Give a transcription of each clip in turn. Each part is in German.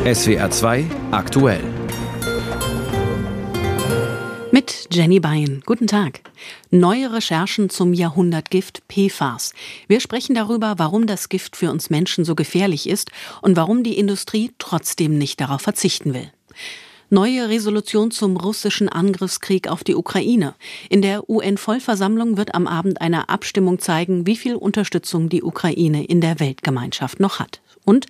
SWR 2 aktuell. Mit Jenny Bayen. Guten Tag. Neue Recherchen zum Jahrhundertgift PFAS. Wir sprechen darüber, warum das Gift für uns Menschen so gefährlich ist und warum die Industrie trotzdem nicht darauf verzichten will. Neue Resolution zum russischen Angriffskrieg auf die Ukraine. In der UN-Vollversammlung wird am Abend eine Abstimmung zeigen, wie viel Unterstützung die Ukraine in der Weltgemeinschaft noch hat. Und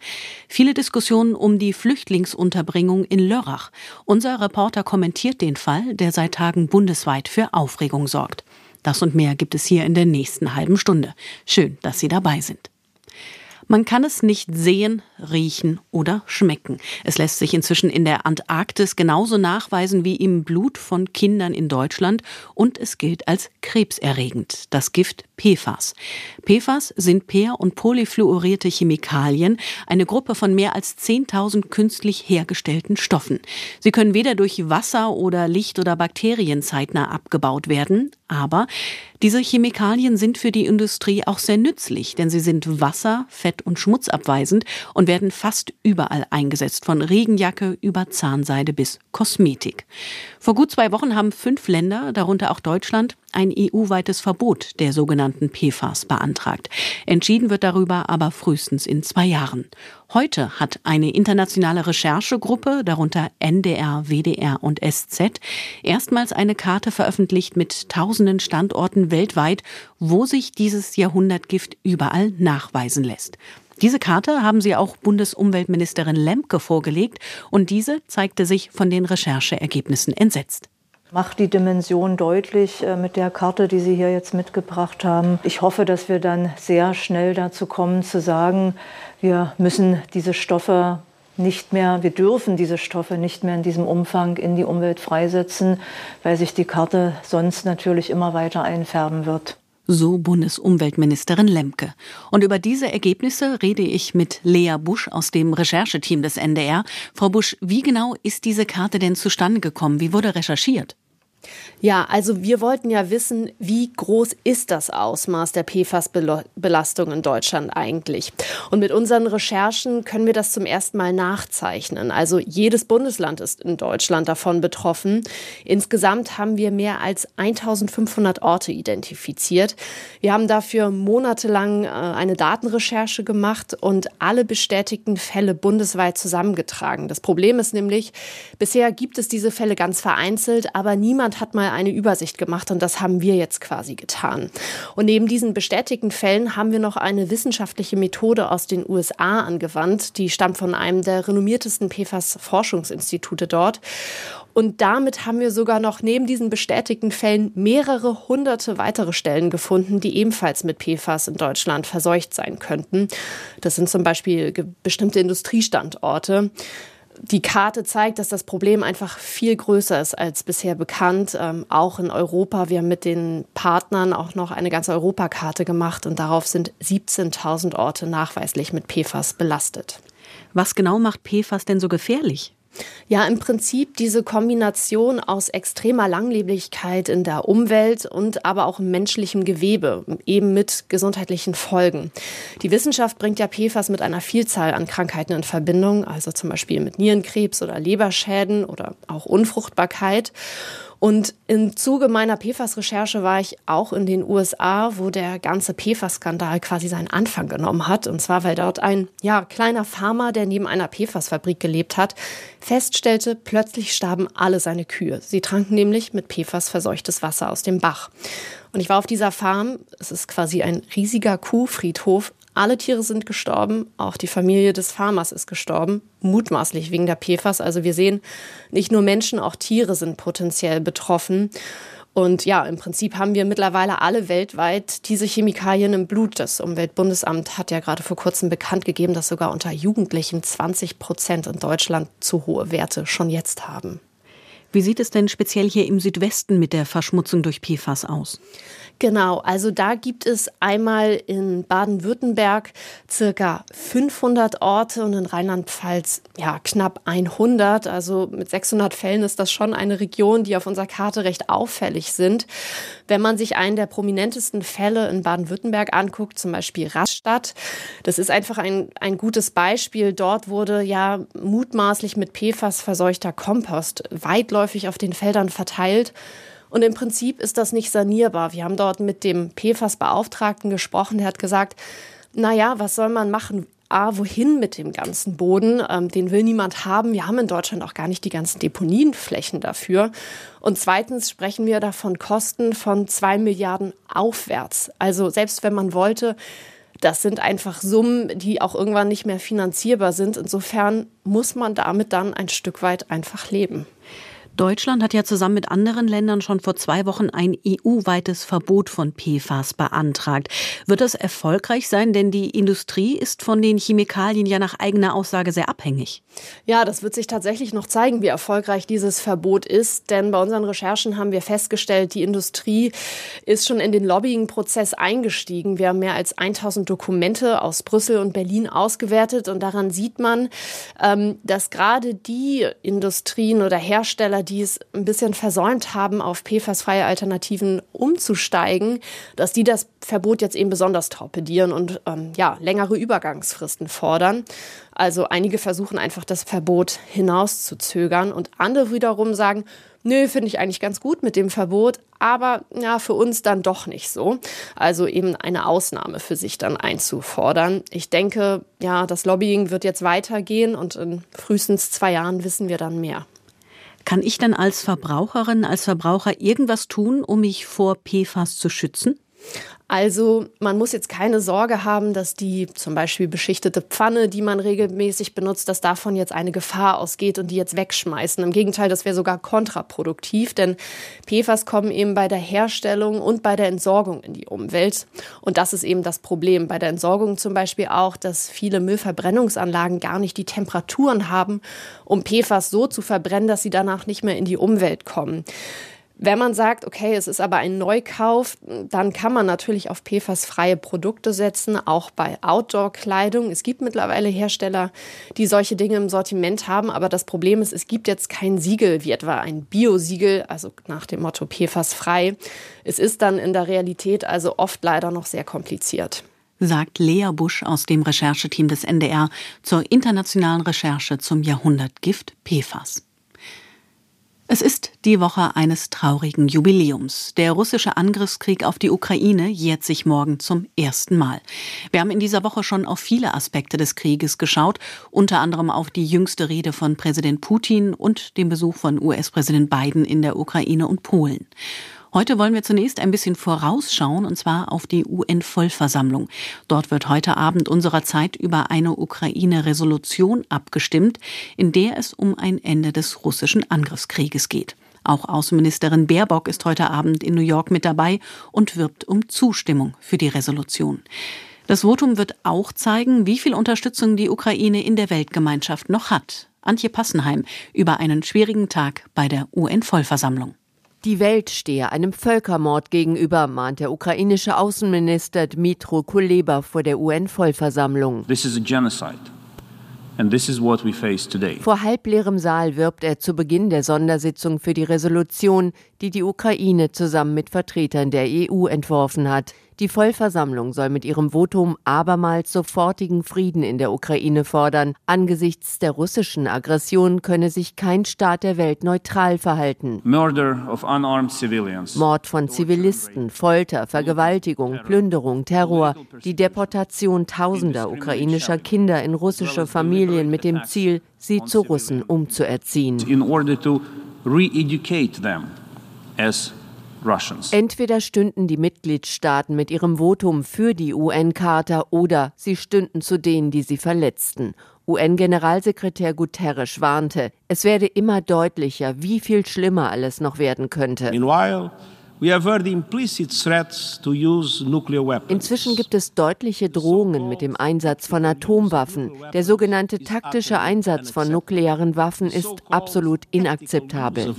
viele Diskussionen um die Flüchtlingsunterbringung in Lörrach. Unser Reporter kommentiert den Fall, der seit Tagen bundesweit für Aufregung sorgt. Das und mehr gibt es hier in der nächsten halben Stunde. Schön, dass Sie dabei sind. Man kann es nicht sehen, riechen oder schmecken. Es lässt sich inzwischen in der Antarktis genauso nachweisen wie im Blut von Kindern in Deutschland und es gilt als krebserregend, das Gift PFAS. PFAS sind per- und polyfluorierte Chemikalien, eine Gruppe von mehr als 10.000 künstlich hergestellten Stoffen. Sie können weder durch Wasser oder Licht oder Bakterien zeitnah abgebaut werden, aber diese Chemikalien sind für die Industrie auch sehr nützlich, denn sie sind wasser-, fett- und schmutzabweisend und werden fast überall eingesetzt, von Regenjacke über Zahnseide bis Kosmetik. Vor gut zwei Wochen haben fünf Länder, darunter auch Deutschland, ein EU-weites Verbot der sogenannten PFAS beantragt. Entschieden wird darüber aber frühestens in zwei Jahren. Heute hat eine internationale Recherchegruppe, darunter NDR, WDR und SZ, erstmals eine Karte veröffentlicht mit tausenden Standorten weltweit, wo sich dieses Jahrhundertgift überall nachweisen lässt. Diese Karte haben sie auch Bundesumweltministerin Lemke vorgelegt und diese zeigte sich von den Rechercheergebnissen entsetzt macht die Dimension deutlich äh, mit der Karte, die Sie hier jetzt mitgebracht haben. Ich hoffe, dass wir dann sehr schnell dazu kommen zu sagen, wir müssen diese Stoffe nicht mehr, wir dürfen diese Stoffe nicht mehr in diesem Umfang in die Umwelt freisetzen, weil sich die Karte sonst natürlich immer weiter einfärben wird so Bundesumweltministerin Lemke. Und über diese Ergebnisse rede ich mit Lea Busch aus dem Rechercheteam des NDR. Frau Busch, wie genau ist diese Karte denn zustande gekommen? Wie wurde recherchiert? Ja, also wir wollten ja wissen, wie groß ist das Ausmaß der PFAS-Belastung in Deutschland eigentlich? Und mit unseren Recherchen können wir das zum ersten Mal nachzeichnen. Also jedes Bundesland ist in Deutschland davon betroffen. Insgesamt haben wir mehr als 1500 Orte identifiziert. Wir haben dafür monatelang äh, eine Datenrecherche gemacht und alle bestätigten Fälle bundesweit zusammengetragen. Das Problem ist nämlich, bisher gibt es diese Fälle ganz vereinzelt, aber niemand hat mal eine Übersicht gemacht und das haben wir jetzt quasi getan. Und neben diesen bestätigten Fällen haben wir noch eine wissenschaftliche Methode aus den USA angewandt, die stammt von einem der renommiertesten PFAS-Forschungsinstitute dort. Und damit haben wir sogar noch neben diesen bestätigten Fällen mehrere hunderte weitere Stellen gefunden, die ebenfalls mit PFAS in Deutschland verseucht sein könnten. Das sind zum Beispiel bestimmte Industriestandorte die Karte zeigt, dass das Problem einfach viel größer ist als bisher bekannt, ähm, auch in Europa. Wir haben mit den Partnern auch noch eine ganze Europakarte gemacht und darauf sind 17.000 Orte nachweislich mit PFAS belastet. Was genau macht PFAS denn so gefährlich? Ja, im Prinzip diese Kombination aus extremer Langlebigkeit in der Umwelt und aber auch im menschlichen Gewebe, eben mit gesundheitlichen Folgen. Die Wissenschaft bringt ja PFAS mit einer Vielzahl an Krankheiten in Verbindung, also zum Beispiel mit Nierenkrebs oder Leberschäden oder auch Unfruchtbarkeit. Und im Zuge meiner PFAS-Recherche war ich auch in den USA, wo der ganze PFAS-Skandal quasi seinen Anfang genommen hat. Und zwar, weil dort ein ja, kleiner Farmer, der neben einer PFAS-Fabrik gelebt hat, feststellte, plötzlich starben alle seine Kühe. Sie tranken nämlich mit PFAS verseuchtes Wasser aus dem Bach. Und ich war auf dieser Farm, es ist quasi ein riesiger Kuhfriedhof, alle Tiere sind gestorben, auch die Familie des Farmers ist gestorben, mutmaßlich wegen der PFAS. Also wir sehen, nicht nur Menschen, auch Tiere sind potenziell betroffen. Und ja, im Prinzip haben wir mittlerweile alle weltweit diese Chemikalien im Blut. Das Umweltbundesamt hat ja gerade vor kurzem bekannt gegeben, dass sogar unter Jugendlichen 20 Prozent in Deutschland zu hohe Werte schon jetzt haben. Wie sieht es denn speziell hier im Südwesten mit der Verschmutzung durch PFAS aus? Genau, also da gibt es einmal in Baden-Württemberg circa 500 Orte und in Rheinland-Pfalz ja knapp 100. Also mit 600 Fällen ist das schon eine Region, die auf unserer Karte recht auffällig sind. Wenn man sich einen der prominentesten Fälle in Baden-Württemberg anguckt, zum Beispiel Rastatt, das ist einfach ein, ein gutes Beispiel. Dort wurde ja mutmaßlich mit PFAS verseuchter Kompost weitläufig auf den Feldern verteilt. Und im Prinzip ist das nicht sanierbar. Wir haben dort mit dem PFAS-Beauftragten gesprochen. Der hat gesagt, na ja, was soll man machen? A, wohin mit dem ganzen Boden? Ähm, den will niemand haben. Wir haben in Deutschland auch gar nicht die ganzen Deponienflächen dafür. Und zweitens sprechen wir davon Kosten von zwei Milliarden aufwärts. Also selbst wenn man wollte, das sind einfach Summen, die auch irgendwann nicht mehr finanzierbar sind. Insofern muss man damit dann ein Stück weit einfach leben. Deutschland hat ja zusammen mit anderen Ländern schon vor zwei Wochen ein EU-weites Verbot von PFAS beantragt. Wird das erfolgreich sein? Denn die Industrie ist von den Chemikalien ja nach eigener Aussage sehr abhängig. Ja, das wird sich tatsächlich noch zeigen, wie erfolgreich dieses Verbot ist. Denn bei unseren Recherchen haben wir festgestellt, die Industrie ist schon in den Lobbying-Prozess eingestiegen. Wir haben mehr als 1000 Dokumente aus Brüssel und Berlin ausgewertet. Und daran sieht man, ähm, dass gerade die Industrien oder Hersteller, die es ein bisschen versäumt haben, auf PFAS-freie Alternativen umzusteigen, dass die das Verbot jetzt eben besonders torpedieren und ähm, ja, längere Übergangsfristen fordern. Also einige versuchen einfach das Verbot hinauszuzögern und andere wiederum sagen, nö, finde ich eigentlich ganz gut mit dem Verbot, aber ja, für uns dann doch nicht so. Also eben eine Ausnahme für sich dann einzufordern. Ich denke, ja, das Lobbying wird jetzt weitergehen und in frühestens zwei Jahren wissen wir dann mehr. Kann ich dann als Verbraucherin, als Verbraucher irgendwas tun, um mich vor PFAS zu schützen? Also man muss jetzt keine Sorge haben, dass die zum Beispiel beschichtete Pfanne, die man regelmäßig benutzt, dass davon jetzt eine Gefahr ausgeht und die jetzt wegschmeißen. Im Gegenteil, das wäre sogar kontraproduktiv, denn PFAS kommen eben bei der Herstellung und bei der Entsorgung in die Umwelt. Und das ist eben das Problem. Bei der Entsorgung zum Beispiel auch, dass viele Müllverbrennungsanlagen gar nicht die Temperaturen haben, um PFAS so zu verbrennen, dass sie danach nicht mehr in die Umwelt kommen. Wenn man sagt, okay, es ist aber ein Neukauf, dann kann man natürlich auf PFAS-freie Produkte setzen, auch bei Outdoor-Kleidung. Es gibt mittlerweile Hersteller, die solche Dinge im Sortiment haben, aber das Problem ist, es gibt jetzt kein Siegel, wie etwa ein Biosiegel, also nach dem Motto PFAS-frei. Es ist dann in der Realität also oft leider noch sehr kompliziert sagt Lea Busch aus dem Rechercheteam des NDR zur internationalen Recherche zum Jahrhundertgift PFAS. Es ist die Woche eines traurigen Jubiläums. Der russische Angriffskrieg auf die Ukraine jährt sich morgen zum ersten Mal. Wir haben in dieser Woche schon auf viele Aspekte des Krieges geschaut, unter anderem auf die jüngste Rede von Präsident Putin und den Besuch von US-Präsident Biden in der Ukraine und Polen. Heute wollen wir zunächst ein bisschen vorausschauen, und zwar auf die UN-Vollversammlung. Dort wird heute Abend unserer Zeit über eine Ukraine-Resolution abgestimmt, in der es um ein Ende des russischen Angriffskrieges geht. Auch Außenministerin Baerbock ist heute Abend in New York mit dabei und wirbt um Zustimmung für die Resolution. Das Votum wird auch zeigen, wie viel Unterstützung die Ukraine in der Weltgemeinschaft noch hat. Antje Passenheim über einen schwierigen Tag bei der UN-Vollversammlung. Die Welt stehe einem Völkermord gegenüber, mahnt der ukrainische Außenminister Dmitro Kuleba vor der UN-Vollversammlung. This is a genocide. And this is what we face today. Vor halbleerem Saal wirbt er zu Beginn der Sondersitzung für die Resolution, die die Ukraine zusammen mit Vertretern der EU entworfen hat. Die Vollversammlung soll mit ihrem Votum abermals sofortigen Frieden in der Ukraine fordern. Angesichts der russischen Aggression könne sich kein Staat der Welt neutral verhalten. Mord von Zivilisten, Folter, Vergewaltigung, Plünderung, Terror, die Deportation tausender ukrainischer Kinder in russische Familien mit dem Ziel, sie zu Russen umzuerziehen. In order to re-educate them as Entweder stünden die Mitgliedstaaten mit ihrem Votum für die UN-Charta oder sie stünden zu denen, die sie verletzten. UN-Generalsekretär Guterres warnte, es werde immer deutlicher, wie viel schlimmer alles noch werden könnte. Meanwhile, Inzwischen gibt es deutliche Drohungen mit dem Einsatz von Atomwaffen. Der sogenannte taktische Einsatz von nuklearen Waffen ist absolut inakzeptabel.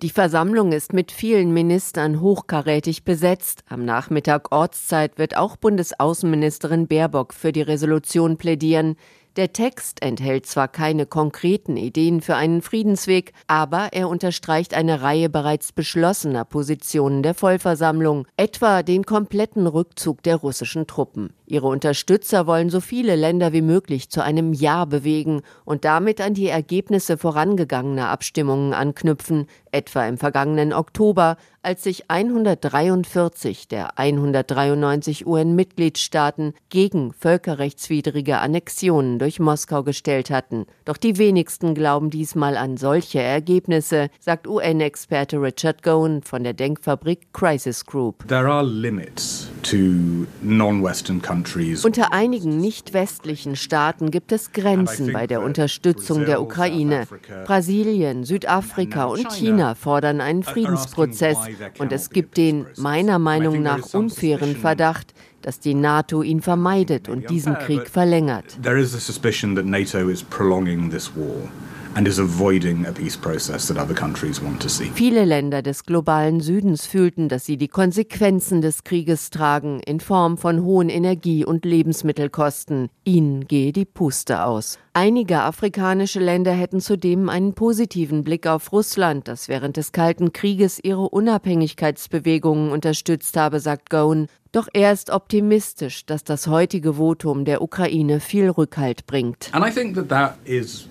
Die Versammlung ist mit vielen Ministern hochkarätig besetzt. Am Nachmittag Ortszeit wird auch Bundesaußenministerin Baerbock für die Resolution plädieren. Der Text enthält zwar keine konkreten Ideen für einen Friedensweg, aber er unterstreicht eine Reihe bereits beschlossener Positionen der Vollversammlung, etwa den kompletten Rückzug der russischen Truppen. Ihre Unterstützer wollen so viele Länder wie möglich zu einem Ja bewegen und damit an die Ergebnisse vorangegangener Abstimmungen anknüpfen, etwa im vergangenen Oktober, als sich 143 der 193 UN-Mitgliedstaaten gegen völkerrechtswidrige Annexionen durch Moskau gestellt hatten. Doch die wenigsten glauben diesmal an solche Ergebnisse, sagt UN-Experte Richard Gowen von der Denkfabrik Crisis Group. There are limits to non-Western countries. Unter einigen nicht westlichen Staaten gibt es Grenzen bei der Unterstützung der Ukraine. Brasilien, Südafrika und China fordern einen Friedensprozess und es gibt den meiner Meinung nach unfairen Verdacht, dass die NATO ihn vermeidet und diesen Krieg verlängert. There is a suspicion that NATO is prolonging this war. And is avoiding a peace process that other countries want to see. Viele Länder des globalen Südens fühlten, dass sie die Konsequenzen des Krieges tragen in Form von hohen Energie- und Lebensmittelkosten. Ihnen gehe die Puste aus. Einige afrikanische Länder hätten zudem einen positiven Blick auf Russland, das während des Kalten Krieges ihre Unabhängigkeitsbewegungen unterstützt habe, sagt Gowen. Doch er ist optimistisch, dass das heutige Votum der Ukraine viel Rückhalt bringt. And I think that that is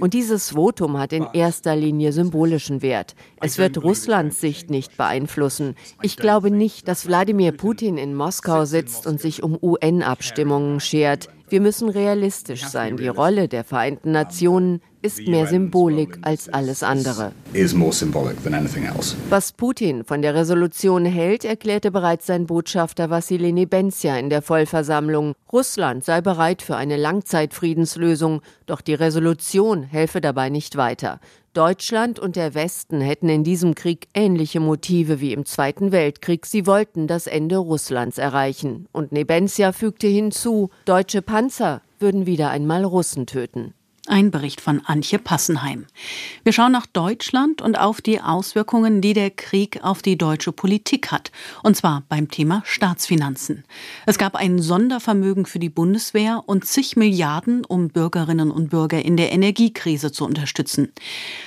und dieses Votum hat in erster Linie symbolischen Wert. Es wird Russlands Sicht nicht beeinflussen. Ich glaube nicht, dass Wladimir Putin in Moskau sitzt und sich um UN-Abstimmungen schert. Wir müssen realistisch sein. Die Rolle der Vereinten Nationen ist mehr Symbolik als alles andere. Was Putin von der Resolution hält, erklärte bereits sein Botschafter Wassili Nebenzia in der Vollversammlung. Russland sei bereit für eine Langzeitfriedenslösung, doch die Resolution helfe dabei nicht weiter. Deutschland und der Westen hätten in diesem Krieg ähnliche Motive wie im Zweiten Weltkrieg. Sie wollten das Ende Russlands erreichen. Und Nebenzia fügte hinzu, deutsche Panzer würden wieder einmal Russen töten. Ein Bericht von Antje Passenheim. Wir schauen nach Deutschland und auf die Auswirkungen, die der Krieg auf die deutsche Politik hat. Und zwar beim Thema Staatsfinanzen. Es gab ein Sondervermögen für die Bundeswehr und zig Milliarden, um Bürgerinnen und Bürger in der Energiekrise zu unterstützen.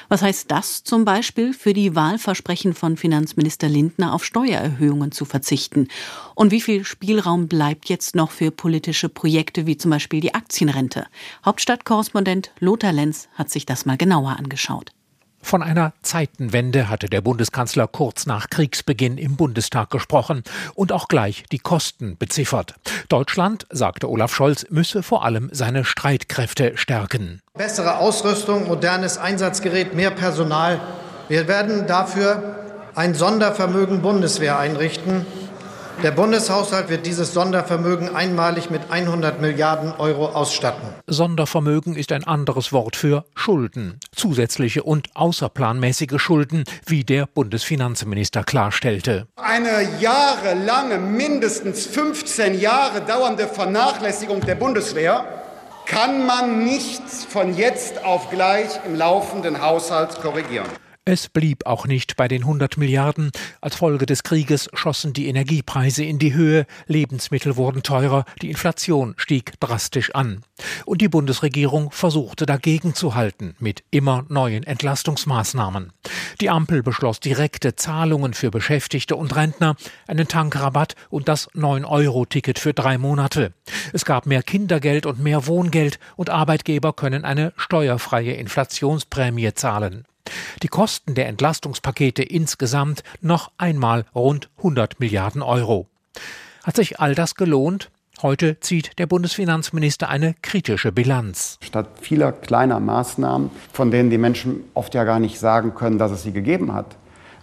Was heißt das zum Beispiel für die Wahlversprechen von Finanzminister Lindner auf Steuererhöhungen zu verzichten? Und wie viel Spielraum bleibt jetzt noch für politische Projekte wie zum Beispiel die Aktienrente? Hauptstadtkorrespondent Lothar Lenz hat sich das mal genauer angeschaut. Von einer Zeitenwende hatte der Bundeskanzler kurz nach Kriegsbeginn im Bundestag gesprochen und auch gleich die Kosten beziffert. Deutschland, sagte Olaf Scholz, müsse vor allem seine Streitkräfte stärken. Bessere Ausrüstung, modernes Einsatzgerät, mehr Personal. Wir werden dafür ein Sondervermögen Bundeswehr einrichten, der Bundeshaushalt wird dieses Sondervermögen einmalig mit 100 Milliarden Euro ausstatten. Sondervermögen ist ein anderes Wort für Schulden. Zusätzliche und außerplanmäßige Schulden, wie der Bundesfinanzminister klarstellte. Eine jahrelange, mindestens 15 Jahre dauernde Vernachlässigung der Bundeswehr kann man nicht von jetzt auf gleich im laufenden Haushalt korrigieren. Es blieb auch nicht bei den 100 Milliarden. Als Folge des Krieges schossen die Energiepreise in die Höhe, Lebensmittel wurden teurer, die Inflation stieg drastisch an. Und die Bundesregierung versuchte dagegen zu halten mit immer neuen Entlastungsmaßnahmen. Die Ampel beschloss direkte Zahlungen für Beschäftigte und Rentner, einen Tankrabatt und das 9-Euro-Ticket für drei Monate. Es gab mehr Kindergeld und mehr Wohngeld und Arbeitgeber können eine steuerfreie Inflationsprämie zahlen. Die Kosten der Entlastungspakete insgesamt noch einmal rund 100 Milliarden Euro. Hat sich all das gelohnt? Heute zieht der Bundesfinanzminister eine kritische Bilanz. Statt vieler kleiner Maßnahmen, von denen die Menschen oft ja gar nicht sagen können, dass es sie gegeben hat,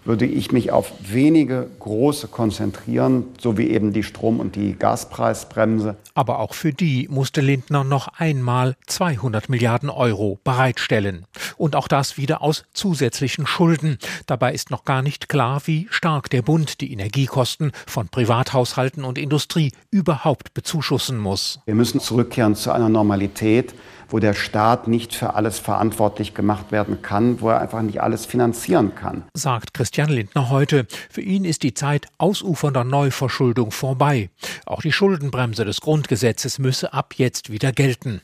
würde ich mich auf wenige große konzentrieren, so wie eben die Strom- und die Gaspreisbremse. Aber auch für die musste Lindner noch einmal 200 Milliarden Euro bereitstellen. Und auch das wieder aus zusätzlichen Schulden. Dabei ist noch gar nicht klar, wie stark der Bund die Energiekosten von Privathaushalten und Industrie überhaupt bezuschussen muss. Wir müssen zurückkehren zu einer Normalität, wo der Staat nicht für alles verantwortlich gemacht werden kann, wo er einfach nicht alles finanzieren kann. Sagt Christian Lindner heute. Für ihn ist die Zeit ausufernder Neuverschuldung vorbei. Auch die Schuldenbremse des Grundgesetzes müsse ab jetzt wieder gelten.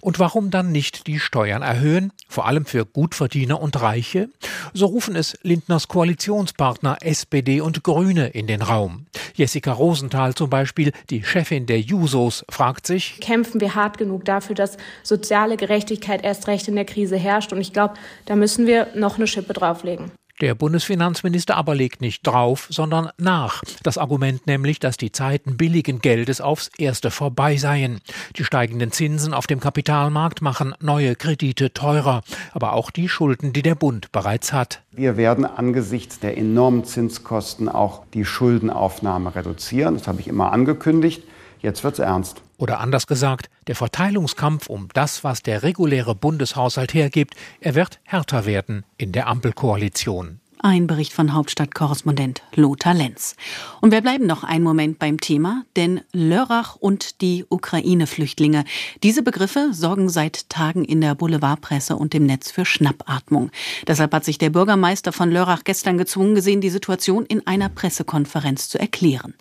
Und warum dann nicht die Steuern erhöhen, vor allem für Gutverdiener und Reiche? So rufen es Lindners Koalitionspartner SPD und Grüne in den Raum. Jessica Rosenthal zum Beispiel, die Chefin der Jusos, fragt sich, kämpfen wir hart genug dafür, dass soziale Gerechtigkeit erst recht in der Krise herrscht? Und ich glaube, da müssen wir noch eine Schippe drauflegen. Der Bundesfinanzminister aber legt nicht drauf, sondern nach. Das Argument nämlich, dass die Zeiten billigen Geldes aufs erste vorbei seien. Die steigenden Zinsen auf dem Kapitalmarkt machen neue Kredite teurer, aber auch die Schulden, die der Bund bereits hat. Wir werden angesichts der enormen Zinskosten auch die Schuldenaufnahme reduzieren. Das habe ich immer angekündigt. Jetzt wird's ernst. Oder anders gesagt, der Verteilungskampf um das, was der reguläre Bundeshaushalt hergibt, er wird härter werden in der Ampelkoalition. Ein Bericht von Hauptstadtkorrespondent Lothar Lenz. Und wir bleiben noch einen Moment beim Thema, denn Lörrach und die Ukraine-Flüchtlinge. Diese Begriffe sorgen seit Tagen in der Boulevardpresse und dem Netz für Schnappatmung. Deshalb hat sich der Bürgermeister von Lörrach gestern gezwungen gesehen, die Situation in einer Pressekonferenz zu erklären.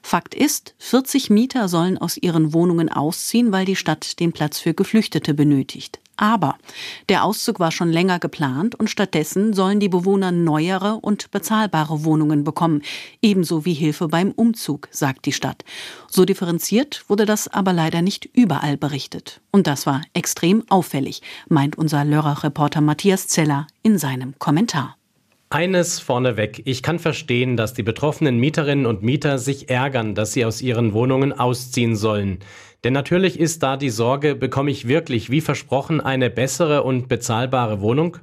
Fakt ist, 40 Mieter sollen aus ihren Wohnungen ausziehen, weil die Stadt den Platz für Geflüchtete benötigt. Aber der Auszug war schon länger geplant und stattdessen sollen die Bewohner neuere und bezahlbare Wohnungen bekommen, ebenso wie Hilfe beim Umzug, sagt die Stadt. So differenziert wurde das aber leider nicht überall berichtet. Und das war extrem auffällig, meint unser Lörrer-Reporter Matthias Zeller in seinem Kommentar. Eines vorneweg. Ich kann verstehen, dass die betroffenen Mieterinnen und Mieter sich ärgern, dass sie aus ihren Wohnungen ausziehen sollen. Denn natürlich ist da die Sorge, bekomme ich wirklich wie versprochen eine bessere und bezahlbare Wohnung?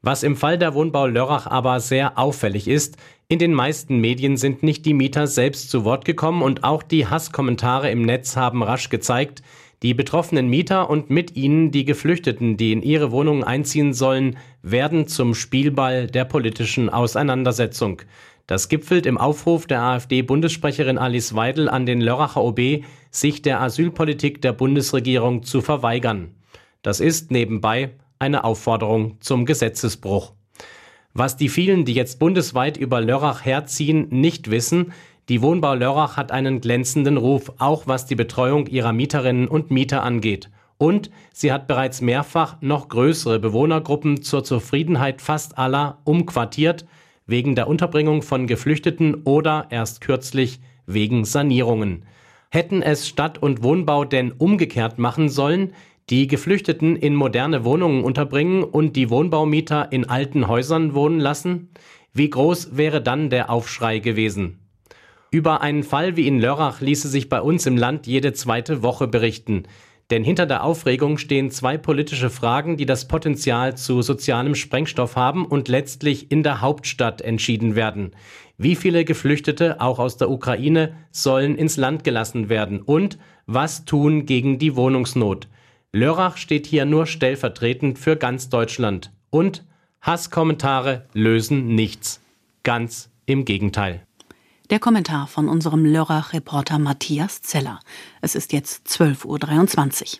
Was im Fall der Wohnbau Lörrach aber sehr auffällig ist, in den meisten Medien sind nicht die Mieter selbst zu Wort gekommen und auch die Hasskommentare im Netz haben rasch gezeigt, die betroffenen Mieter und mit ihnen die Geflüchteten, die in ihre Wohnungen einziehen sollen, werden zum Spielball der politischen Auseinandersetzung. Das gipfelt im Aufruf der AfD-Bundessprecherin Alice Weidel an den Lörracher OB, sich der Asylpolitik der Bundesregierung zu verweigern. Das ist nebenbei eine Aufforderung zum Gesetzesbruch. Was die vielen, die jetzt bundesweit über Lörrach herziehen, nicht wissen, die Wohnbau Lörrach hat einen glänzenden Ruf, auch was die Betreuung ihrer Mieterinnen und Mieter angeht. Und sie hat bereits mehrfach noch größere Bewohnergruppen zur Zufriedenheit fast aller umquartiert, wegen der Unterbringung von Geflüchteten oder erst kürzlich wegen Sanierungen. Hätten es Stadt und Wohnbau denn umgekehrt machen sollen, die Geflüchteten in moderne Wohnungen unterbringen und die Wohnbaumieter in alten Häusern wohnen lassen? Wie groß wäre dann der Aufschrei gewesen? Über einen Fall wie in Lörrach ließe sich bei uns im Land jede zweite Woche berichten. Denn hinter der Aufregung stehen zwei politische Fragen, die das Potenzial zu sozialem Sprengstoff haben und letztlich in der Hauptstadt entschieden werden. Wie viele Geflüchtete, auch aus der Ukraine, sollen ins Land gelassen werden? Und was tun gegen die Wohnungsnot? Lörrach steht hier nur stellvertretend für ganz Deutschland. Und Hasskommentare lösen nichts. Ganz im Gegenteil. Der Kommentar von unserem Lörrach-Reporter Matthias Zeller. Es ist jetzt 12.23 Uhr.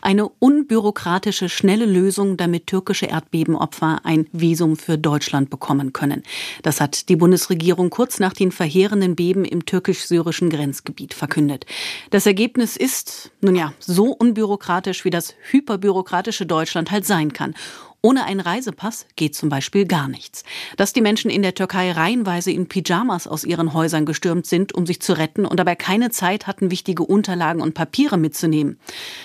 Eine unbürokratische, schnelle Lösung, damit türkische Erdbebenopfer ein Visum für Deutschland bekommen können. Das hat die Bundesregierung kurz nach den verheerenden Beben im türkisch-syrischen Grenzgebiet verkündet. Das Ergebnis ist, nun ja, so unbürokratisch, wie das hyperbürokratische Deutschland halt sein kann. Ohne einen Reisepass geht zum Beispiel gar nichts. Dass die Menschen in der Türkei reihenweise in Pyjamas aus ihren Häusern gestürmt sind, um sich zu retten und dabei keine Zeit hatten, wichtige Unterlagen und Papiere mitzunehmen.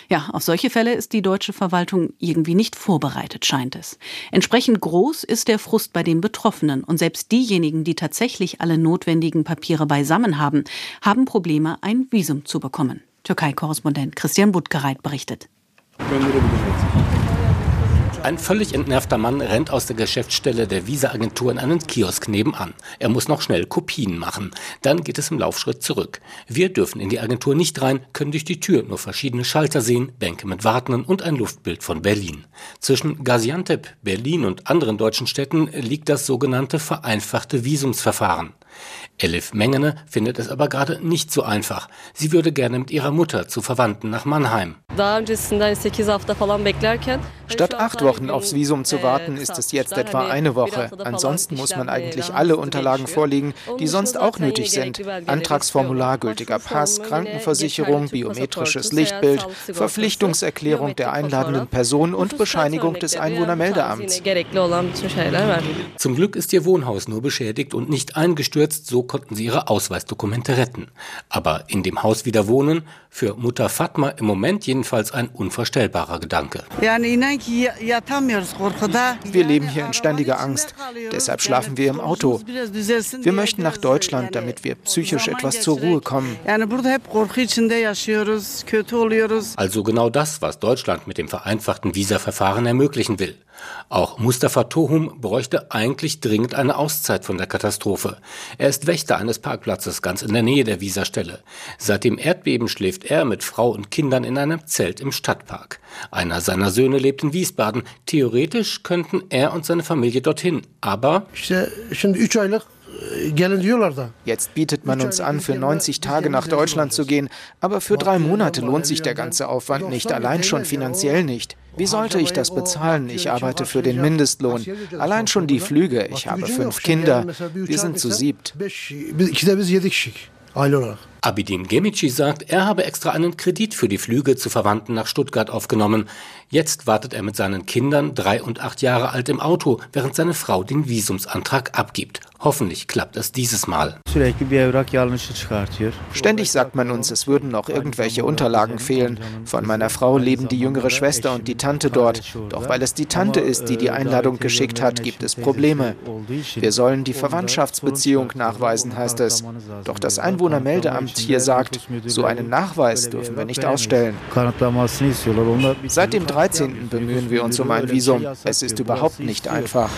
Ja, auf solche Fälle ist die deutsche Verwaltung irgendwie nicht vorbereitet, scheint es. Entsprechend groß ist der Frust bei den Betroffenen und selbst diejenigen, die tatsächlich alle notwendigen Papiere beisammen haben, haben Probleme, ein Visum zu bekommen. Türkei-Korrespondent Christian Buttgereit berichtet. Ein völlig entnervter Mann rennt aus der Geschäftsstelle der Visa-Agentur in einen Kiosk nebenan. Er muss noch schnell Kopien machen. Dann geht es im Laufschritt zurück. Wir dürfen in die Agentur nicht rein, können durch die Tür nur verschiedene Schalter sehen, Bänke mit Wartenden und ein Luftbild von Berlin. Zwischen Gaziantep, Berlin und anderen deutschen Städten liegt das sogenannte vereinfachte Visumsverfahren. Elif Mengene findet es aber gerade nicht so einfach. Sie würde gerne mit ihrer Mutter zu Verwandten nach Mannheim. Statt acht Wochen aufs Visum zu warten, ist es jetzt etwa eine Woche. Ansonsten muss man eigentlich alle Unterlagen vorlegen, die sonst auch nötig sind. Antragsformular, gültiger Pass, Krankenversicherung, biometrisches Lichtbild, Verpflichtungserklärung der einladenden Person und Bescheinigung des Einwohnermeldeamts. Zum Glück ist ihr Wohnhaus nur beschädigt und nicht eingestürzt, so konnten sie ihre Ausweisdokumente retten. Aber in dem Haus wieder wohnen, für Mutter Fatma im Moment jedenfalls ein unvorstellbarer Gedanke. Wir leben hier in ständiger Angst. Deshalb schlafen wir im Auto. Wir möchten nach Deutschland, damit wir psychisch etwas zur Ruhe kommen. Also genau das, was Deutschland mit dem vereinfachten Visaverfahren ermöglichen will. Auch Mustafa Tohum bräuchte eigentlich dringend eine Auszeit von der Katastrophe. Er ist Wächter eines Parkplatzes ganz in der Nähe der Visastelle. Seit dem Erdbeben schläft er mit Frau und Kindern in einem Zelt im Stadtpark. Einer seiner Söhne lebt in Wiesbaden. Theoretisch könnten er und seine Familie dorthin, aber Jetzt bietet man uns an, für 90 Tage nach Deutschland zu gehen, aber für drei Monate lohnt sich der ganze Aufwand nicht, allein schon finanziell nicht. Wie sollte ich das bezahlen? Ich arbeite für den Mindestlohn. Allein schon die Flüge. Ich habe fünf Kinder. Wir sind zu siebt. Abidin Gemici sagt, er habe extra einen Kredit für die Flüge zu Verwandten nach Stuttgart aufgenommen. Jetzt wartet er mit seinen Kindern, drei und acht Jahre alt, im Auto, während seine Frau den Visumsantrag abgibt. Hoffentlich klappt es dieses Mal. Ständig sagt man uns, es würden noch irgendwelche Unterlagen fehlen. Von meiner Frau leben die jüngere Schwester und die Tante dort. Doch weil es die Tante ist, die die Einladung geschickt hat, gibt es Probleme. Wir sollen die Verwandtschaftsbeziehung nachweisen, heißt es. Doch das Einwohnermeldeamt hier sagt, so einen Nachweis dürfen wir nicht ausstellen. Seit dem 13. bemühen wir uns um ein Visum. Es ist überhaupt nicht einfach.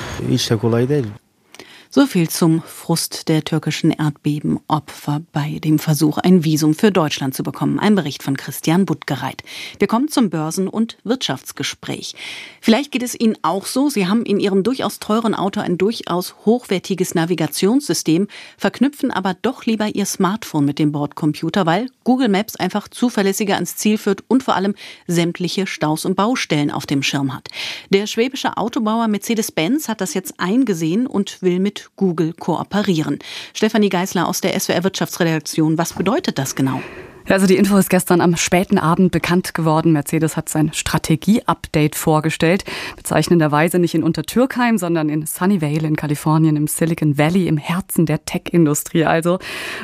So viel zum Frust der türkischen Erdbebenopfer bei dem Versuch, ein Visum für Deutschland zu bekommen. Ein Bericht von Christian Buttgereit. Wir kommen zum Börsen- und Wirtschaftsgespräch. Vielleicht geht es Ihnen auch so. Sie haben in Ihrem durchaus teuren Auto ein durchaus hochwertiges Navigationssystem, verknüpfen aber doch lieber Ihr Smartphone mit dem Bordcomputer, weil Google Maps einfach zuverlässiger ans Ziel führt und vor allem sämtliche Staus und Baustellen auf dem Schirm hat. Der schwäbische Autobauer Mercedes-Benz hat das jetzt eingesehen und will mit Google kooperieren. Stefanie Geisler aus der SWR Wirtschaftsredaktion, was bedeutet das genau? Also die Info ist gestern am späten Abend bekannt geworden. Mercedes hat sein Strategie-Update vorgestellt. Bezeichnenderweise nicht in Untertürkheim, sondern in Sunnyvale in Kalifornien, im Silicon Valley, im Herzen der Tech-Industrie. Also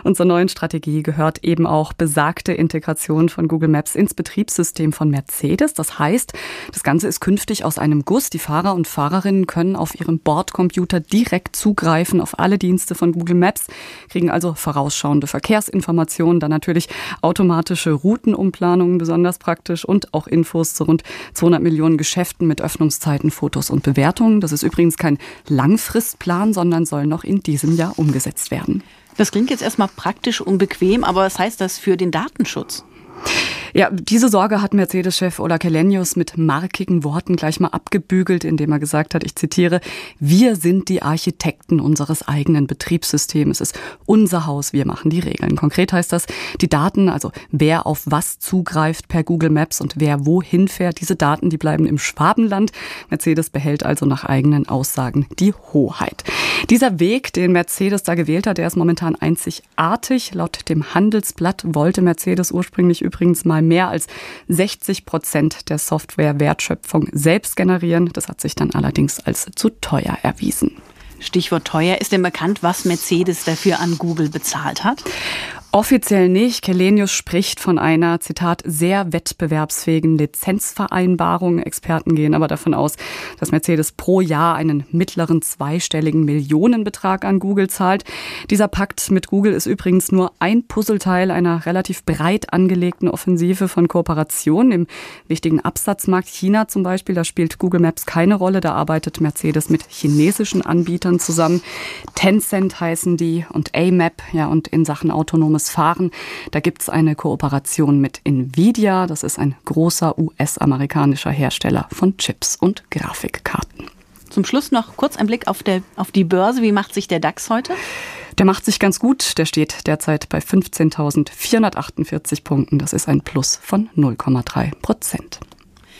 und neuen Strategie gehört eben auch besagte Integration von Google Maps ins Betriebssystem von Mercedes. Das heißt, das Ganze ist künftig aus einem Guss. Die Fahrer und Fahrerinnen können auf ihrem Bordcomputer direkt zugreifen auf alle Dienste von Google Maps, kriegen also vorausschauende Verkehrsinformationen, dann natürlich automatische Routenumplanungen besonders praktisch und auch Infos zu rund 200 Millionen Geschäften mit Öffnungszeiten, Fotos und Bewertungen. Das ist übrigens kein Langfristplan, sondern soll noch in diesem Jahr umgesetzt werden. Das klingt jetzt erstmal praktisch und bequem, aber was heißt das für den Datenschutz? Ja, diese Sorge hat Mercedes-Chef Ola Kelenius mit markigen Worten gleich mal abgebügelt, indem er gesagt hat, ich zitiere, wir sind die Architekten unseres eigenen Betriebssystems. Es ist unser Haus, wir machen die Regeln. Konkret heißt das, die Daten, also wer auf was zugreift per Google Maps und wer wohin fährt, diese Daten, die bleiben im Schwabenland. Mercedes behält also nach eigenen Aussagen die Hoheit. Dieser Weg, den Mercedes da gewählt hat, der ist momentan einzigartig. Laut dem Handelsblatt wollte Mercedes ursprünglich übrigens mal mehr als 60 Prozent der Software-Wertschöpfung selbst generieren. Das hat sich dann allerdings als zu teuer erwiesen. Stichwort teuer. Ist denn bekannt, was Mercedes dafür an Google bezahlt hat? Offiziell nicht. Kelenius spricht von einer, Zitat, sehr wettbewerbsfähigen Lizenzvereinbarung. Experten gehen aber davon aus, dass Mercedes pro Jahr einen mittleren zweistelligen Millionenbetrag an Google zahlt. Dieser Pakt mit Google ist übrigens nur ein Puzzleteil einer relativ breit angelegten Offensive von Kooperationen im wichtigen Absatzmarkt China zum Beispiel. Da spielt Google Maps keine Rolle. Da arbeitet Mercedes mit chinesischen Anbietern zusammen. Tencent heißen die und AMAP, ja, und in Sachen autonomes autonomes Fahren. Da gibt es eine Kooperation mit Nvidia. Das ist ein großer US-amerikanischer Hersteller von Chips und Grafikkarten. Zum Schluss noch kurz ein Blick auf, der, auf die Börse. Wie macht sich der DAX heute? Der macht sich ganz gut. Der steht derzeit bei 15.448 Punkten. Das ist ein Plus von 0,3 Prozent.